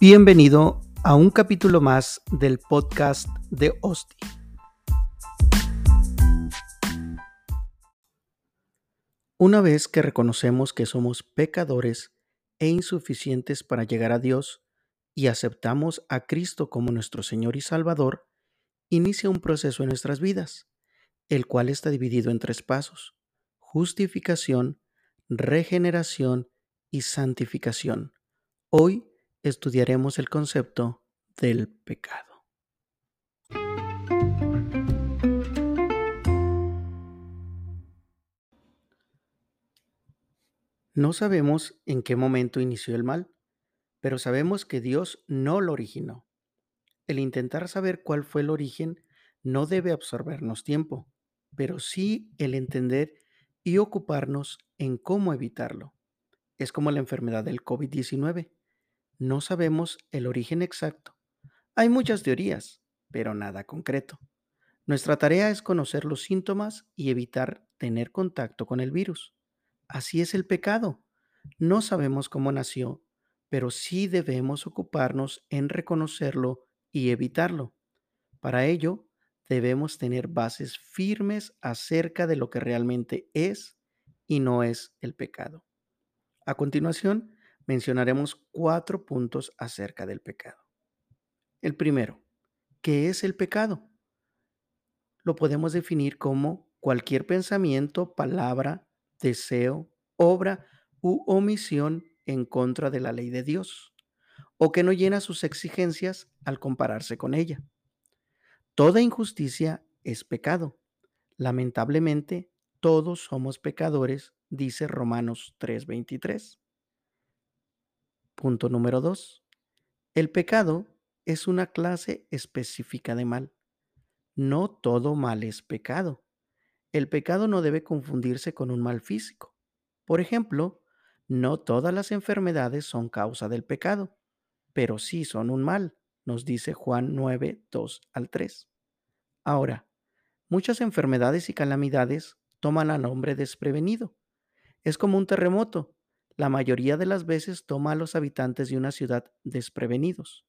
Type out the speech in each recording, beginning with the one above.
Bienvenido a un capítulo más del podcast de Osti. Una vez que reconocemos que somos pecadores e insuficientes para llegar a Dios y aceptamos a Cristo como nuestro Señor y Salvador, inicia un proceso en nuestras vidas, el cual está dividido en tres pasos, justificación, regeneración y santificación. Hoy estudiaremos el concepto del pecado. No sabemos en qué momento inició el mal, pero sabemos que Dios no lo originó. El intentar saber cuál fue el origen no debe absorbernos tiempo, pero sí el entender y ocuparnos en cómo evitarlo. Es como la enfermedad del COVID-19 no sabemos el origen exacto. Hay muchas teorías, pero nada concreto. Nuestra tarea es conocer los síntomas y evitar tener contacto con el virus. Así es el pecado. No sabemos cómo nació, pero sí debemos ocuparnos en reconocerlo y evitarlo. Para ello, debemos tener bases firmes acerca de lo que realmente es y no es el pecado. A continuación, mencionaremos cuatro puntos acerca del pecado. El primero, ¿qué es el pecado? Lo podemos definir como cualquier pensamiento, palabra, deseo, obra u omisión en contra de la ley de Dios, o que no llena sus exigencias al compararse con ella. Toda injusticia es pecado. Lamentablemente, todos somos pecadores, dice Romanos 3:23. Punto número 2. El pecado es una clase específica de mal. No todo mal es pecado. El pecado no debe confundirse con un mal físico. Por ejemplo, no todas las enfermedades son causa del pecado, pero sí son un mal, nos dice Juan 9, 2 al 3. Ahora, muchas enfermedades y calamidades toman al hombre desprevenido. Es como un terremoto la mayoría de las veces toma a los habitantes de una ciudad desprevenidos.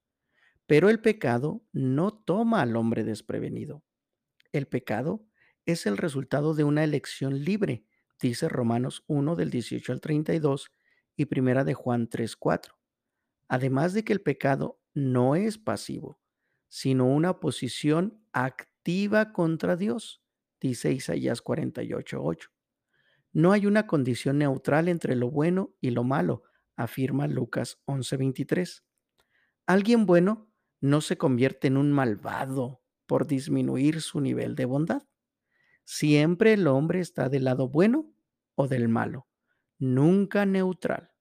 Pero el pecado no toma al hombre desprevenido. El pecado es el resultado de una elección libre, dice Romanos 1 del 18 al 32 y Primera de Juan 3, 4. Además de que el pecado no es pasivo, sino una posición activa contra Dios, dice Isaías 48, 8. No hay una condición neutral entre lo bueno y lo malo, afirma Lucas 11:23. Alguien bueno no se convierte en un malvado por disminuir su nivel de bondad. Siempre el hombre está del lado bueno o del malo, nunca neutral.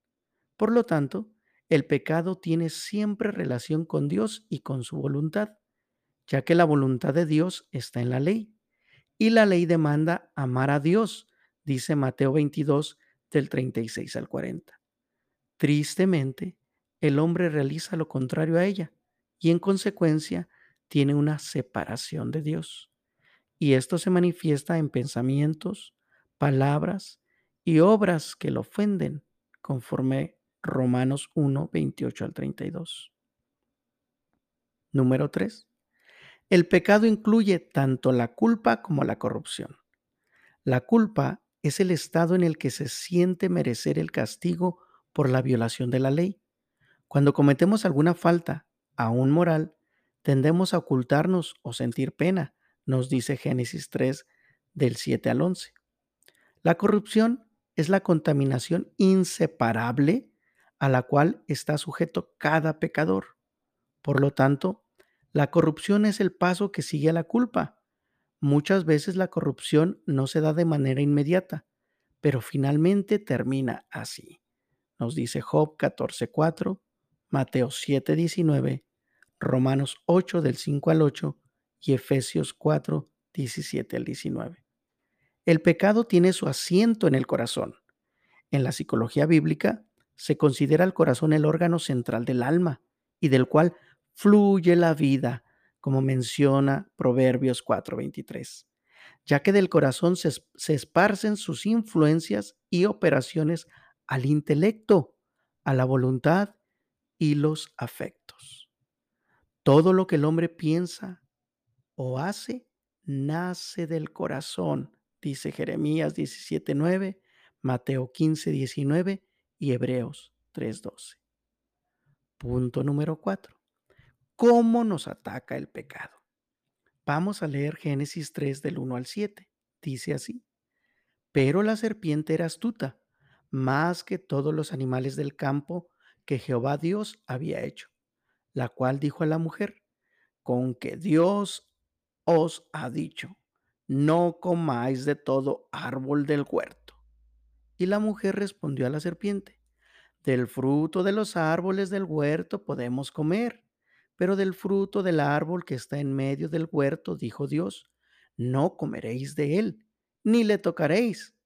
Por lo tanto, el pecado tiene siempre relación con Dios y con su voluntad, ya que la voluntad de Dios está en la ley. Y la ley demanda amar a Dios dice Mateo 22 del 36 al 40. Tristemente, el hombre realiza lo contrario a ella y en consecuencia tiene una separación de Dios. Y esto se manifiesta en pensamientos, palabras y obras que lo ofenden, conforme Romanos 1, 28 al 32. Número 3. El pecado incluye tanto la culpa como la corrupción. La culpa es el estado en el que se siente merecer el castigo por la violación de la ley. Cuando cometemos alguna falta, aún moral, tendemos a ocultarnos o sentir pena, nos dice Génesis 3 del 7 al 11. La corrupción es la contaminación inseparable a la cual está sujeto cada pecador. Por lo tanto, la corrupción es el paso que sigue a la culpa Muchas veces la corrupción no se da de manera inmediata, pero finalmente termina así. Nos dice Job 14:4, Mateo 7:19, Romanos 8 del 5 al 8 y Efesios 4, 17 al 19. El pecado tiene su asiento en el corazón. En la psicología bíblica se considera el corazón el órgano central del alma y del cual fluye la vida, como menciona Proverbios 4:23, ya que del corazón se, esparcen sus influencias y operaciones al intelecto, a la voluntad y los afectos. Todo lo que el hombre piensa o hace nace del corazón, dice Jeremías 17:9, Mateo 15:19 y Hebreos 3:12. Punto número 4. ¿Cómo nos ataca el pecado? Vamos a leer Génesis 3 del 1 al 7. Dice así. Pero la serpiente era astuta, más que todos los animales del campo que Jehová Dios había hecho, la cual dijo a la mujer, con que Dios os ha dicho, no comáis de todo árbol del huerto. Y la mujer respondió a la serpiente, del fruto de los árboles del huerto podemos comer, pero del fruto del árbol que está en medio del huerto, dijo Dios, no comeréis de él, ni le tocaréis,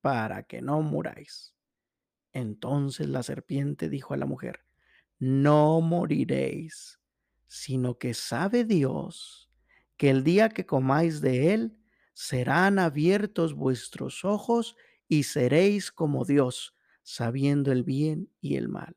para que no muráis. Entonces la serpiente dijo a la mujer, no moriréis, sino que sabe Dios que el día que comáis de él, serán abiertos vuestros ojos y seréis como Dios, sabiendo el bien y el mal.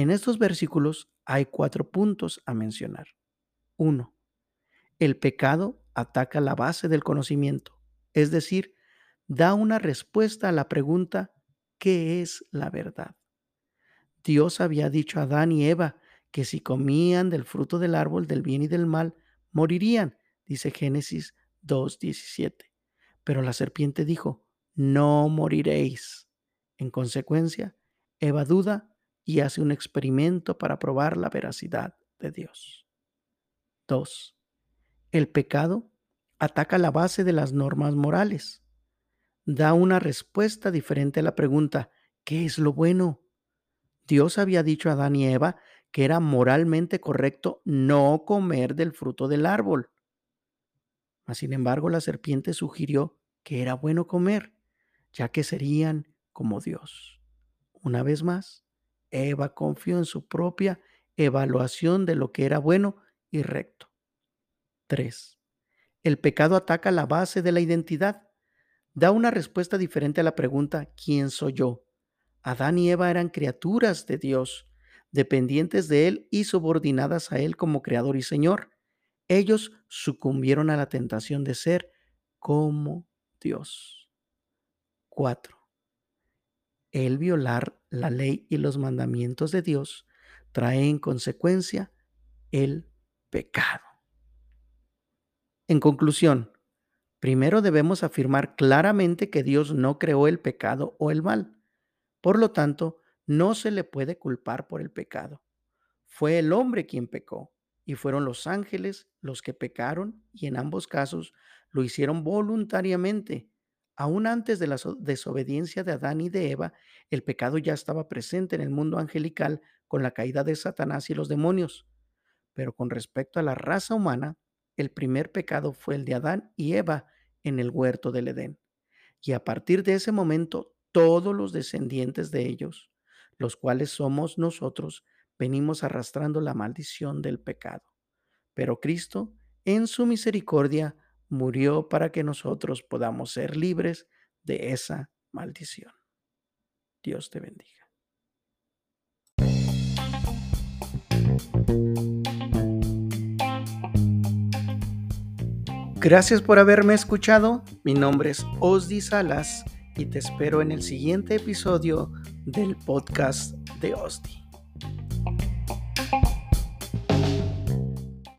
En estos versículos hay cuatro puntos a mencionar. Uno, el pecado ataca la base del conocimiento, es decir, da una respuesta a la pregunta ¿qué es la verdad? Dios había dicho a Adán y Eva que si comían del fruto del árbol del bien y del mal, morirían, dice Génesis 2.17. Pero la serpiente dijo, no moriréis. En consecuencia, Eva duda y hace un experimento para probar la veracidad de Dios. 2. El pecado ataca la base de las normas morales. Da una respuesta diferente a la pregunta, ¿qué es lo bueno? Dios había dicho a Adán y Eva que era moralmente correcto no comer del fruto del árbol. Mas, sin embargo, la serpiente sugirió que era bueno comer ya que serían como Dios. Una vez más, Eva confió en su propia evaluación de lo que era bueno y recto. 3. El pecado ataca la base de la identidad. Da una respuesta diferente a la pregunta ¿quién soy yo? Adán y Eva eran criaturas de Dios, dependientes de Él y subordinadas a Él como Creador y Señor. Ellos sucumbieron a la tentación de ser como Dios. 4. El violar la ley y los mandamientos de Dios trae en consecuencia el pecado. En conclusión, primero debemos afirmar claramente que Dios no creó el pecado o el mal. Por lo tanto, no se le puede culpar por el pecado. Fue el hombre quien pecó y fueron los ángeles los que pecaron y en ambos casos lo hicieron voluntariamente Aún antes de la desobediencia de Adán y de Eva, el pecado ya estaba presente en el mundo angelical con la caída de Satanás y los demonios. Pero con respecto a la raza humana, el primer pecado fue el de Adán y Eva en el huerto del Edén. Y a partir de ese momento, todos los descendientes de ellos, los cuales somos nosotros, venimos arrastrando la maldición del pecado. Pero Cristo, en su misericordia, murió para que nosotros podamos ser libres de esa maldición. Dios te bendiga. Gracias por haberme escuchado. Mi nombre es Osdi Salas y te espero en el siguiente episodio del podcast de Osdi.